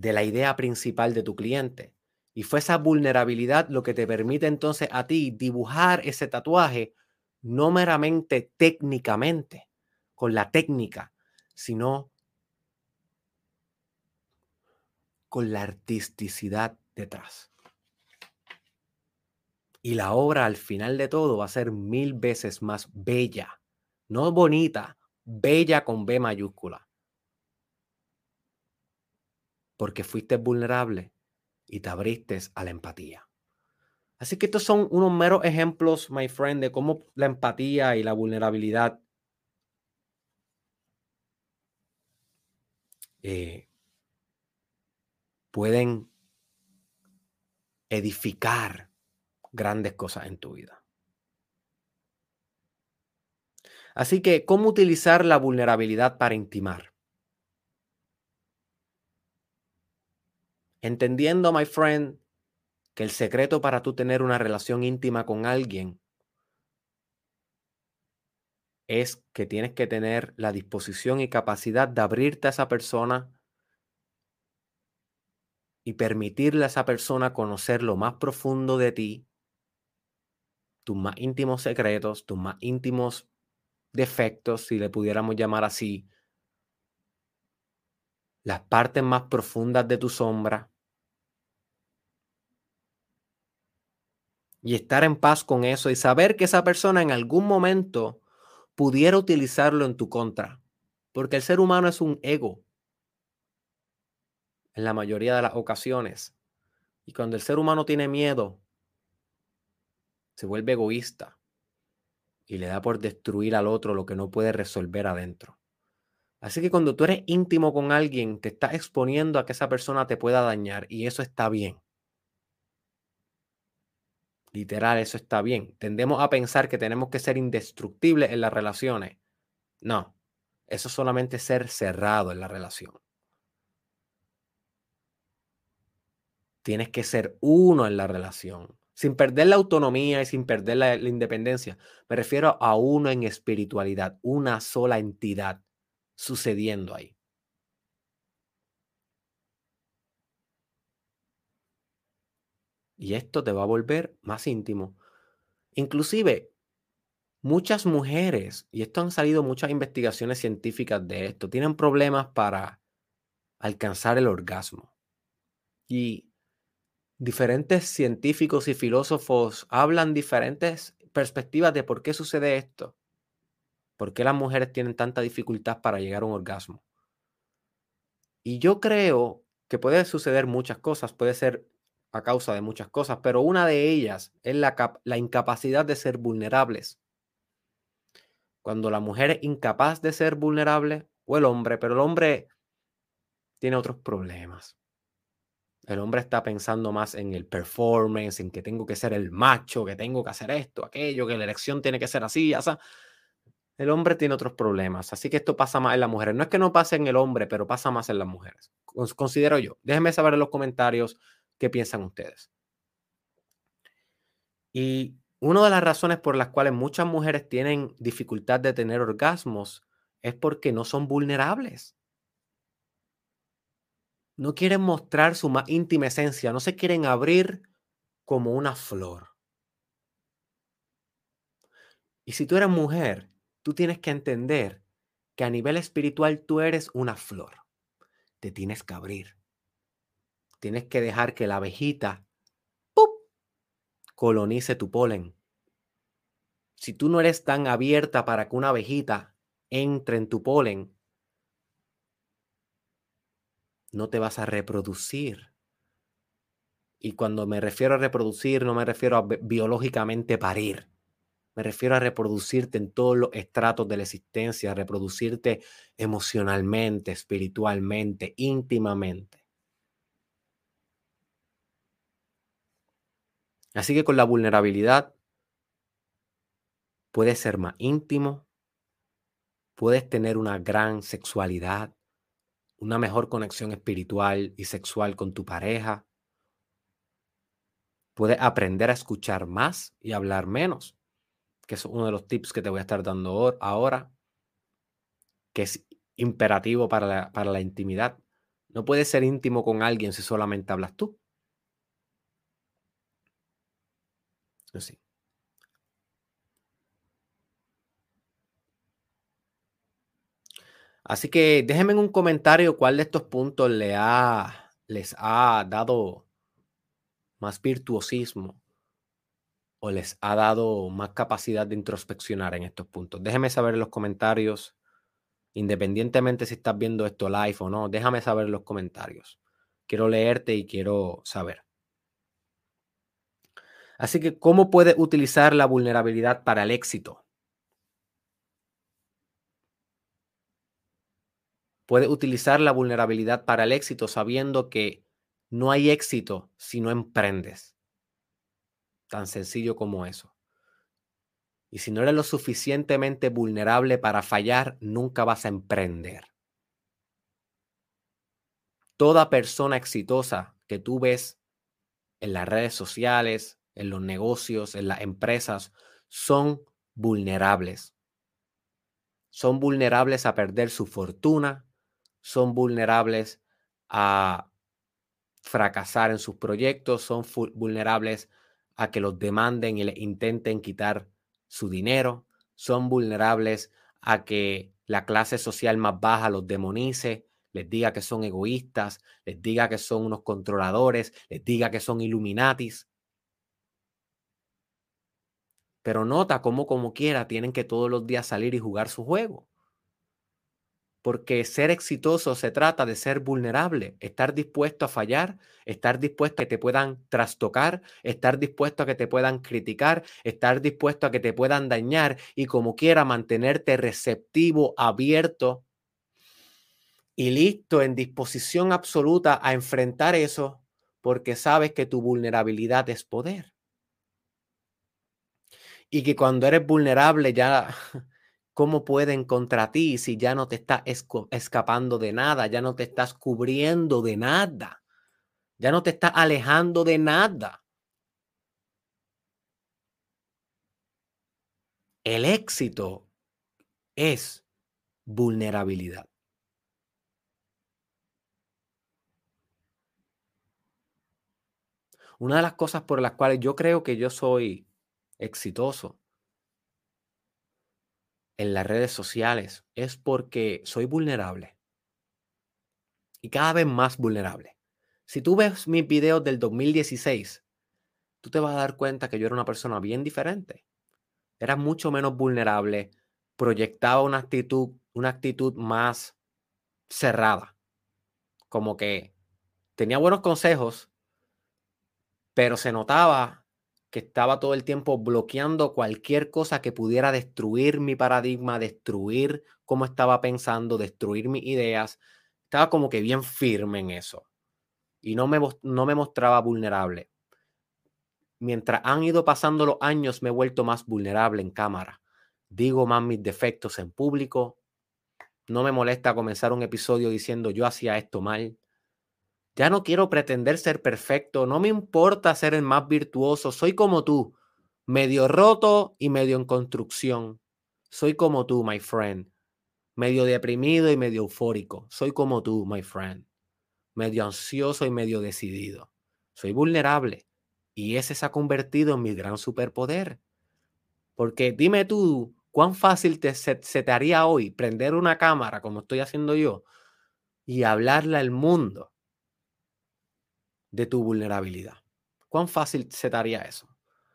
de la idea principal de tu cliente. Y fue esa vulnerabilidad lo que te permite entonces a ti dibujar ese tatuaje no meramente técnicamente, con la técnica, sino con la artisticidad detrás. Y la obra al final de todo va a ser mil veces más bella, no bonita, bella con B mayúscula porque fuiste vulnerable y te abriste a la empatía. Así que estos son unos meros ejemplos, my friend, de cómo la empatía y la vulnerabilidad eh, pueden edificar grandes cosas en tu vida. Así que, ¿cómo utilizar la vulnerabilidad para intimar? Entendiendo, my friend, que el secreto para tú tener una relación íntima con alguien es que tienes que tener la disposición y capacidad de abrirte a esa persona y permitirle a esa persona conocer lo más profundo de ti, tus más íntimos secretos, tus más íntimos defectos, si le pudiéramos llamar así, las partes más profundas de tu sombra y estar en paz con eso y saber que esa persona en algún momento pudiera utilizarlo en tu contra. Porque el ser humano es un ego en la mayoría de las ocasiones. Y cuando el ser humano tiene miedo, se vuelve egoísta y le da por destruir al otro lo que no puede resolver adentro. Así que cuando tú eres íntimo con alguien, te estás exponiendo a que esa persona te pueda dañar y eso está bien. Literal, eso está bien. Tendemos a pensar que tenemos que ser indestructibles en las relaciones. No, eso es solamente ser cerrado en la relación. Tienes que ser uno en la relación, sin perder la autonomía y sin perder la independencia. Me refiero a uno en espiritualidad, una sola entidad sucediendo ahí. Y esto te va a volver más íntimo. Inclusive, muchas mujeres, y esto han salido muchas investigaciones científicas de esto, tienen problemas para alcanzar el orgasmo. Y diferentes científicos y filósofos hablan diferentes perspectivas de por qué sucede esto. ¿Por qué las mujeres tienen tanta dificultad para llegar a un orgasmo? Y yo creo que puede suceder muchas cosas, puede ser a causa de muchas cosas, pero una de ellas es la, incapacidad de ser vulnerables. Cuando la mujer es incapaz de ser vulnerable, o el hombre, pero el hombre tiene otros problemas. El hombre está pensando más en el performance, en que tengo que ser el macho, que tengo que hacer esto, aquello, que la elección tiene que ser así, o el hombre tiene otros problemas, así que esto pasa más en las mujeres. No es que no pase en el hombre, pero pasa más en las mujeres. Considero yo. Déjenme saber en los comentarios qué piensan ustedes. Y una de las razones por las cuales muchas mujeres tienen dificultad de tener orgasmos es porque no son vulnerables. No quieren mostrar su más íntima esencia, no se quieren abrir como una flor. Y si tú eres mujer tú tienes que entender que a nivel espiritual tú eres una flor. Te tienes que abrir. Tienes que dejar que la abejita colonice tu polen. Si tú no eres tan abierta para que una abejita entre en tu polen, no te vas a reproducir. Y cuando me refiero a reproducir, no me refiero a biológicamente parir. Me refiero a reproducirte en todos los estratos de la existencia, reproducirte emocionalmente, espiritualmente, íntimamente. Así que con la vulnerabilidad puedes ser más íntimo, puedes tener una gran sexualidad, una mejor conexión espiritual y sexual con tu pareja. Puedes aprender a escuchar más y hablar menos que es uno de los tips que te voy a estar dando ahora, que es imperativo para la, para la intimidad. No puedes ser íntimo con alguien si solamente hablas tú. Así. Que déjenme en un comentario cuál de estos puntos le ha, les ha dado más virtuosismo o les ha dado más capacidad de introspeccionar en estos puntos. Déjenme saber en los comentarios, independientemente si estás viendo esto live o no, déjame saber en los comentarios. Quiero leerte y quiero saber. Así que, ¿cómo puedes utilizar la vulnerabilidad para el éxito? Puedes utilizar la vulnerabilidad para el éxito sabiendo que no hay éxito si no emprendes. Tan sencillo como eso. Y si no eres lo suficientemente vulnerable para fallar, nunca vas a emprender. Toda persona exitosa que tú ves en las redes sociales, en los negocios, en las empresas, son vulnerables. Son vulnerables a perder su fortuna, son vulnerables a fracasar en sus proyectos, son vulnerables a que los demanden y les intenten quitar su dinero, son vulnerables a que la clase social más baja los demonice, les diga que son egoístas, les diga que son unos controladores, les diga que son illuminatis. Pero nota cómo como quiera tienen que todos los días salir y jugar su juego porque ser exitoso se trata de ser vulnerable, estar dispuesto a fallar, estar dispuesto a que te puedan trastocar, estar dispuesto a que te puedan criticar, estar dispuesto a que te puedan dañar y como quiera mantenerte receptivo, abierto y listo, en disposición absoluta a enfrentar eso, porque sabes que tu vulnerabilidad es poder. Y que cuando eres vulnerable ya ¿Cómo pueden contra ti si ya no te está escapando de nada, ya no te estás cubriendo de nada, ya no te estás alejando de nada? El éxito es vulnerabilidad. Una de las cosas por las cuales yo creo que yo soy exitoso en las redes sociales es porque soy vulnerable. Y cada vez más vulnerable. Si tú ves mis videos del 2016, tú te vas a dar cuenta que yo era una persona bien diferente. Era mucho menos vulnerable, proyectaba una actitud, una actitud más cerrada. Como que tenía buenos consejos, pero se notaba que estaba todo el tiempo bloqueando cualquier cosa que pudiera destruir mi paradigma, destruir cómo estaba pensando, destruir mis ideas. Estaba como que bien firme en eso. Y no me, no me mostraba vulnerable. Mientras han ido pasando los años, me he vuelto más vulnerable en cámara. Digo más mis defectos en público. No me molesta comenzar un episodio diciendo yo hacía esto mal. Ya no quiero pretender ser perfecto, no me importa ser el más virtuoso, soy como tú, medio roto y medio en construcción. Soy como tú, my friend. Medio deprimido y medio eufórico. Soy como tú, my friend. Medio ansioso y medio decidido. Soy vulnerable. Y ese se ha convertido en mi gran superpoder. Porque dime tú, ¿cuán fácil te, se, te haría hoy prender una cámara como estoy haciendo yo y hablarle al mundo de tu vulnerabilidad. ¿Cuán fácil se te haría eso?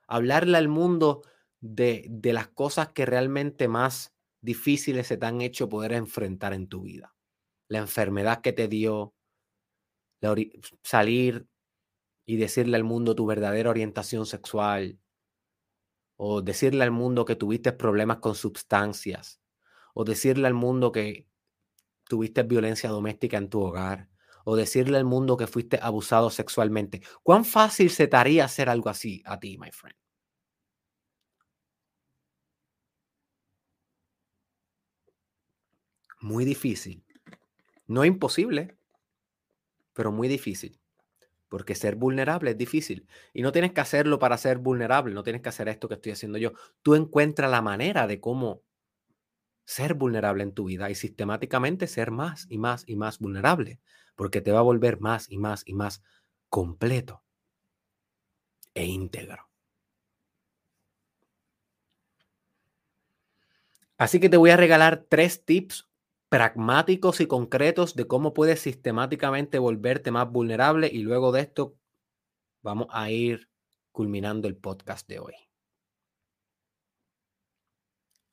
Hablarle al mundo de, de las cosas que realmente más difíciles se te han hecho poder enfrentar en tu vida. La enfermedad que te dio, salir y decirle al mundo tu verdadera orientación sexual, o decirle al mundo que tuviste problemas con sustancias, o decirle al mundo que tuviste violencia doméstica en tu hogar, o decirle al mundo que fuiste abusado sexualmente. ¿Cuán fácil se te hacer algo así a ti, my friend? Muy difícil. No imposible, pero muy difícil. Porque ser vulnerable es difícil. Y no tienes que hacerlo para ser vulnerable, no tienes que hacer esto que estoy haciendo yo. Tú encuentras la manera de cómo ser vulnerable en tu vida y sistemáticamente ser más y más y más vulnerable, porque te va a volver más y más y más completo e íntegro. Así que te voy a regalar tres tips pragmáticos y concretos de cómo puedes sistemáticamente volverte más vulnerable y luego de esto vamos a ir culminando el podcast de hoy.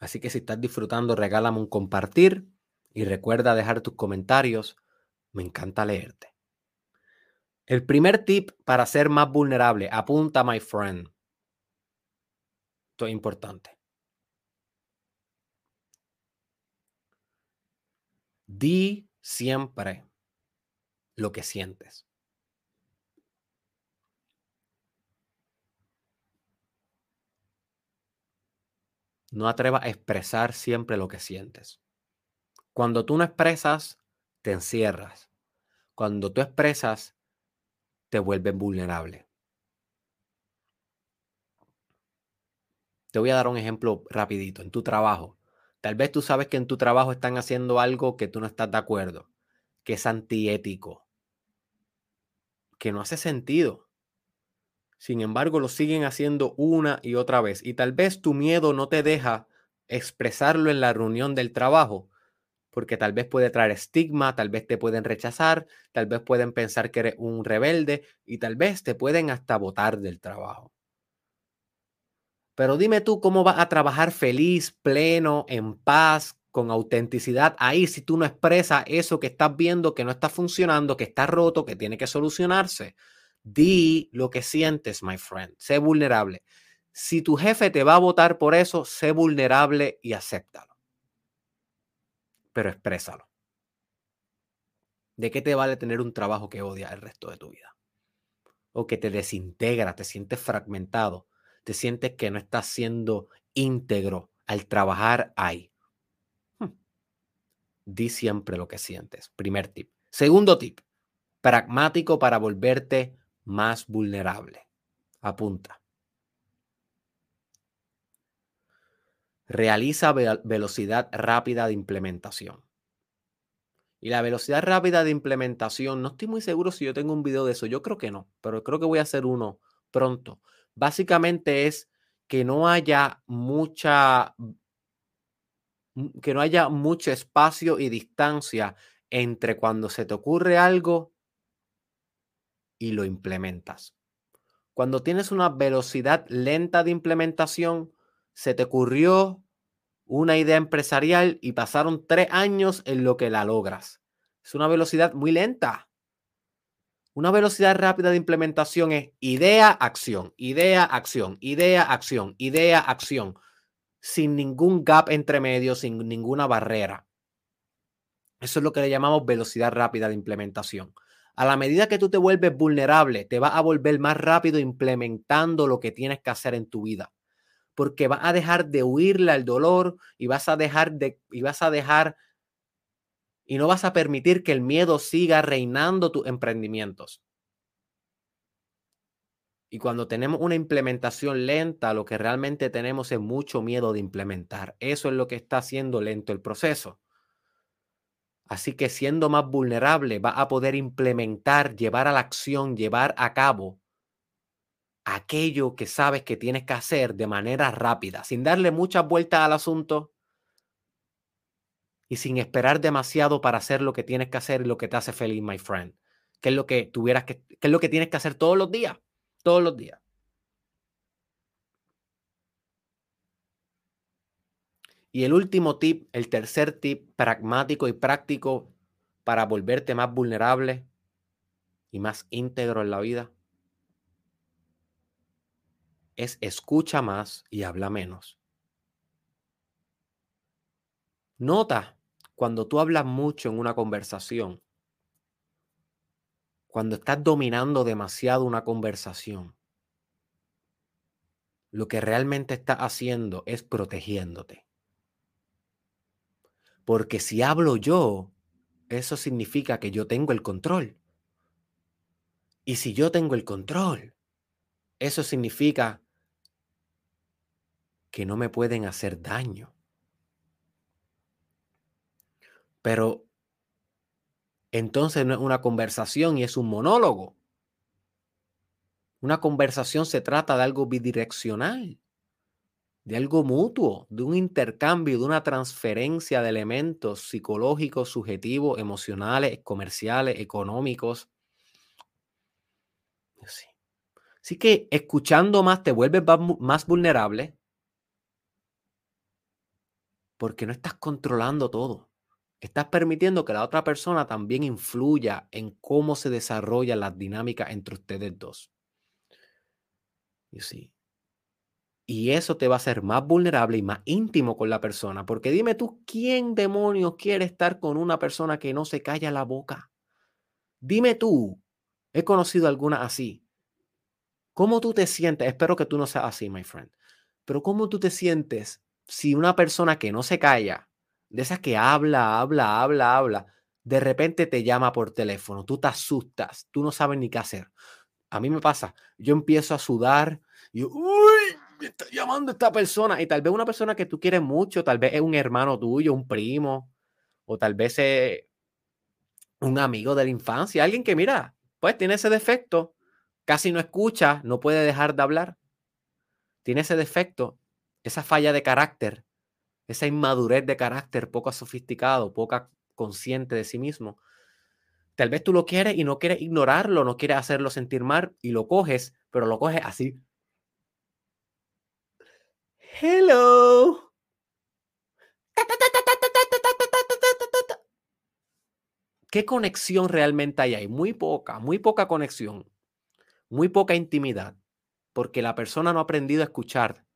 Así que si estás disfrutando, regálame un compartir y recuerda dejar tus comentarios. Me encanta leerte. El primer tip para ser más vulnerable, apunta, my friend. Esto es importante. Di siempre lo que sientes. No atrevas a expresar siempre lo que sientes. Cuando tú no expresas, te encierras. Cuando tú expresas, te vuelves vulnerable. Te voy a dar un ejemplo rapidito. En tu trabajo, Tal vez tú sabes que en tu trabajo están haciendo algo que tú no estás de acuerdo, que es antiético, que no hace sentido. Sin embargo, lo siguen haciendo una y otra vez. Y tal vez tu miedo no te deja expresarlo en la reunión del trabajo, porque tal vez puede traer estigma, tal vez te pueden rechazar, tal vez pueden pensar que eres un rebelde y tal vez te pueden hasta votar del trabajo. Pero dime tú cómo vas a trabajar feliz, pleno, en paz, con autenticidad ahí si tú no expresas eso que estás viendo que no está funcionando, que está roto, que tiene que solucionarse. Di lo que sientes, my friend. Sé vulnerable. Si tu jefe te va a votar por eso, sé vulnerable y acéptalo. Pero exprésalo. ¿De qué te vale tener un trabajo que odia el resto de tu vida? O que te desintegra, te sientes fragmentado te sientes que no estás siendo íntegro al trabajar ahí. Hmm. Di siempre lo que sientes. Primer tip. Segundo tip. Pragmático para volverte más vulnerable. Apunta. Realiza velocidad rápida de implementación. Y la velocidad rápida de implementación, no estoy muy seguro si yo tengo un video de eso. Yo creo que no, pero creo que voy a hacer uno pronto básicamente es que no haya mucha, que no haya mucho espacio y distancia entre cuando se te ocurre algo y lo implementas. Cuando tienes una velocidad lenta de implementación, se te ocurrió una idea empresarial y pasaron tres años en lo que la logras. Es una velocidad muy lenta. Una velocidad rápida de implementación es idea, acción, idea, acción, idea, acción, idea, acción, sin ningún gap entre medio, sin ninguna barrera. Eso es lo que le llamamos velocidad rápida de implementación. A la medida que tú te vuelves vulnerable, te vas a volver más rápido implementando lo que tienes que hacer en tu vida. Porque vas a dejar de huirle al dolor y vas a dejar de, y vas a dejar y no vas a permitir que el miedo siga reinando tus emprendimientos. Y cuando tenemos una implementación lenta, lo que realmente tenemos es mucho miedo de implementar. Eso es lo que está haciendo lento el proceso. Así que siendo más vulnerable, va a poder implementar, llevar a la acción, llevar a cabo aquello que sabes que tienes que hacer de manera rápida, sin darle muchas vueltas al asunto, y sin esperar demasiado para hacer lo que tienes que hacer y lo que te hace feliz, my friend. ¿Qué es lo que tuvieras que, qué es lo que tienes que hacer todos los días? Todos los días. Y el último tip, el tercer tip pragmático y práctico para volverte más vulnerable y más íntegro en la vida es escucha más y habla menos. Nota cuando tú hablas mucho en una conversación, cuando estás dominando demasiado una conversación, lo que realmente estás haciendo es protegiéndote. Porque si hablo yo, eso significa que yo tengo el control. Y si yo tengo el control, eso significa que no me pueden hacer daño. Pero entonces no es una conversación y es un monólogo. Una conversación se trata de algo bidireccional, de algo mutuo, de un intercambio, de una transferencia de elementos psicológicos, subjetivos, emocionales, comerciales, económicos. Así que escuchando más te vuelves más vulnerable porque no estás controlando todo. Estás permitiendo que la otra persona también influya en cómo se desarrolla la dinámica entre ustedes dos. Y eso te va a hacer más vulnerable y más íntimo con la persona. Porque dime tú, ¿quién demonios quiere estar con una persona que no se calla la boca? Dime tú, he conocido alguna así. ¿Cómo tú te sientes? Espero que tú no seas así, my friend. Pero ¿cómo tú te sientes si una persona que no se calla, de esas que habla, habla, habla, habla, de repente te llama por teléfono, tú te asustas, tú no sabes ni qué hacer. A mí me pasa, yo empiezo a sudar y uy, me está llamando esta persona y tal vez una persona que tú quieres mucho, tal vez es un hermano tuyo, un primo, o tal vez es un amigo de la infancia, alguien que mira, pues tiene ese defecto, casi no escucha, no puede dejar de hablar, tiene ese defecto esa falla de carácter, esa inmadurez de carácter poco sofisticado, poca consciente de sí mismo. Tal vez tú lo quieres y no quieres ignorarlo, no quieres hacerlo sentir mal y lo coges, pero lo coges así. Hello. ¿Qué conexión realmente hay ahí? Muy poca, muy poca conexión, muy poca intimidad, porque la persona no ha aprendido a escuchar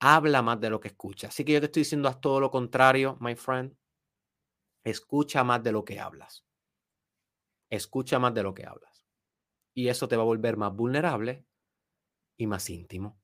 habla más de lo que escucha. Así que yo te estoy diciendo haz todo lo contrario, my friend. Escucha más de lo que hablas. Escucha más de lo que hablas. Y eso te va a volver más vulnerable y más íntimo.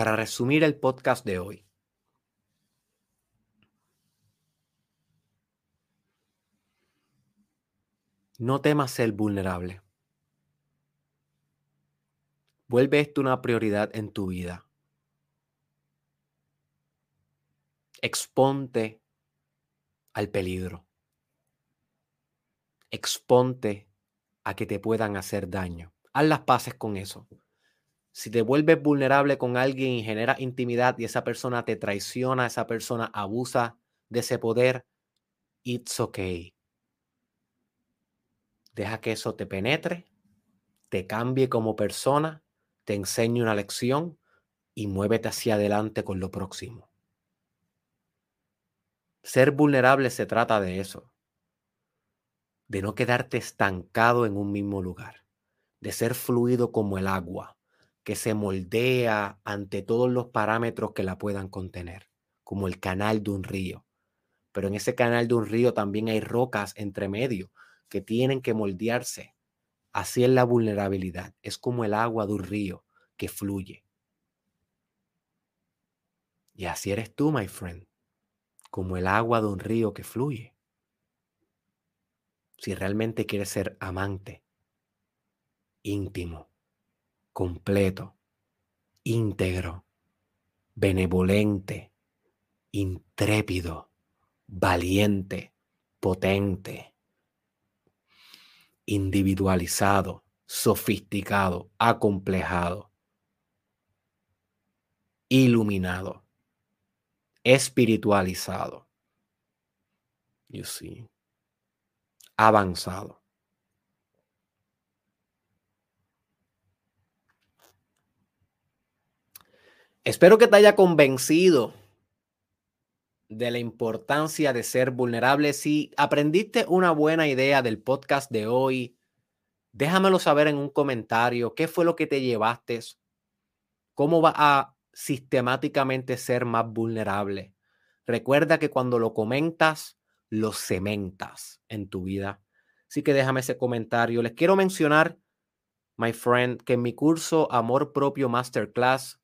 Para resumir el podcast de hoy. No temas ser vulnerable. Vuelve esto una prioridad en tu vida. Exponte al peligro. Exponte a que te puedan hacer daño. Haz las paces con eso. Si te vuelves vulnerable con alguien y genera intimidad y esa persona te traiciona, esa persona abusa de ese poder, it's okay. Deja que eso te penetre, te cambie como persona, te enseñe una lección y muévete hacia adelante con lo próximo. Ser vulnerable se trata de eso, de no quedarte estancado en un mismo lugar, de ser fluido como el agua, que se moldea ante todos los parámetros que la puedan contener, como el canal de un río. Pero en ese canal de un río también hay rocas entre medio que tienen que moldearse. Así es la vulnerabilidad. Es como el agua de un río que fluye. Y así eres tú, my friend, como el agua de un río que fluye. Si realmente quieres ser amante, íntimo, completo, íntegro, benevolente, intrépido, valiente, potente, individualizado, sofisticado, acomplejado, iluminado, espiritualizado. You see, avanzado. Espero que te haya convencido de la importancia de ser vulnerable. Si aprendiste una buena idea del podcast de hoy, déjamelo saber en un comentario. ¿Qué fue lo que te llevaste? ¿Cómo va a sistemáticamente ser más vulnerable? Recuerda que cuando lo comentas, lo cementas en tu vida. Así que déjame ese comentario. Les quiero mencionar, my friend, que en mi curso Amor Propio Masterclass,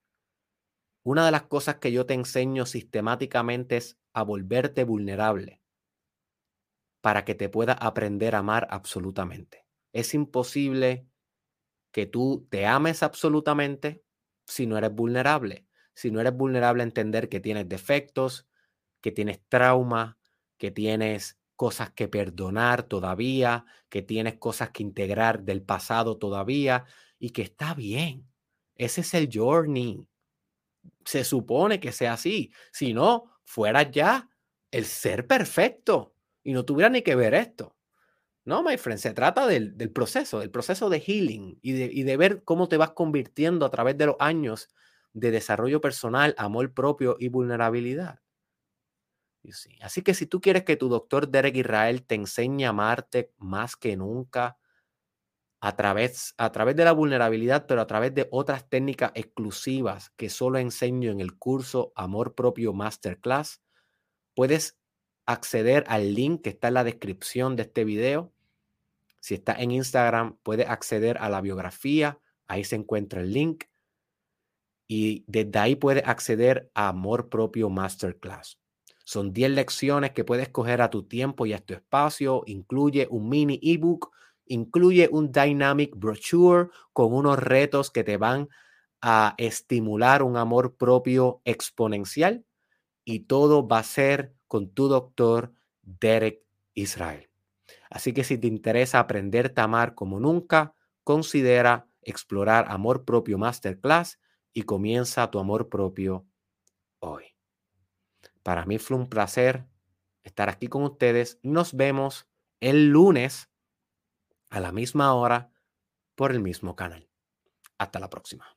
una de las cosas que yo te enseño sistemáticamente es a volverte vulnerable para que te pueda aprender a amar absolutamente. Es imposible que tú te ames absolutamente si no eres vulnerable. Si no eres vulnerable a entender que tienes defectos, que tienes trauma, que tienes cosas que perdonar todavía, que tienes cosas que integrar del pasado todavía y que está bien. Ese es el journey. Se supone que sea así. Si no, fuera ya el ser perfecto y no tuviera ni que ver esto. No, my friend, se trata del, proceso, del proceso de healing y de, y de ver cómo te vas convirtiendo a través de los años de desarrollo personal, amor propio y vulnerabilidad. Así que si tú quieres que tu doctor Derek Israel te enseñe a amarte más que nunca a través, a través de la vulnerabilidad, pero a través de otras técnicas exclusivas que solo enseño en el curso Amor Propio Masterclass, puedes acceder al link que está en la descripción de este video. Si está en Instagram, puedes acceder a la biografía, ahí se encuentra el link. Y desde ahí puedes acceder a Amor Propio Masterclass. Son 10 lecciones que puedes coger a tu tiempo y a tu espacio. Incluye un mini ebook, incluye un dynamic brochure con unos retos que te van a estimular un amor propio exponencial. Y todo va a ser con tu doctor Derek Israel. Así que si te interesa aprenderte a amar como nunca, considera explorar Amor Propio Masterclass y comienza tu amor propio hoy. Para mí fue un placer estar aquí con ustedes. Nos vemos el lunes a la misma hora por el mismo canal. Hasta la próxima.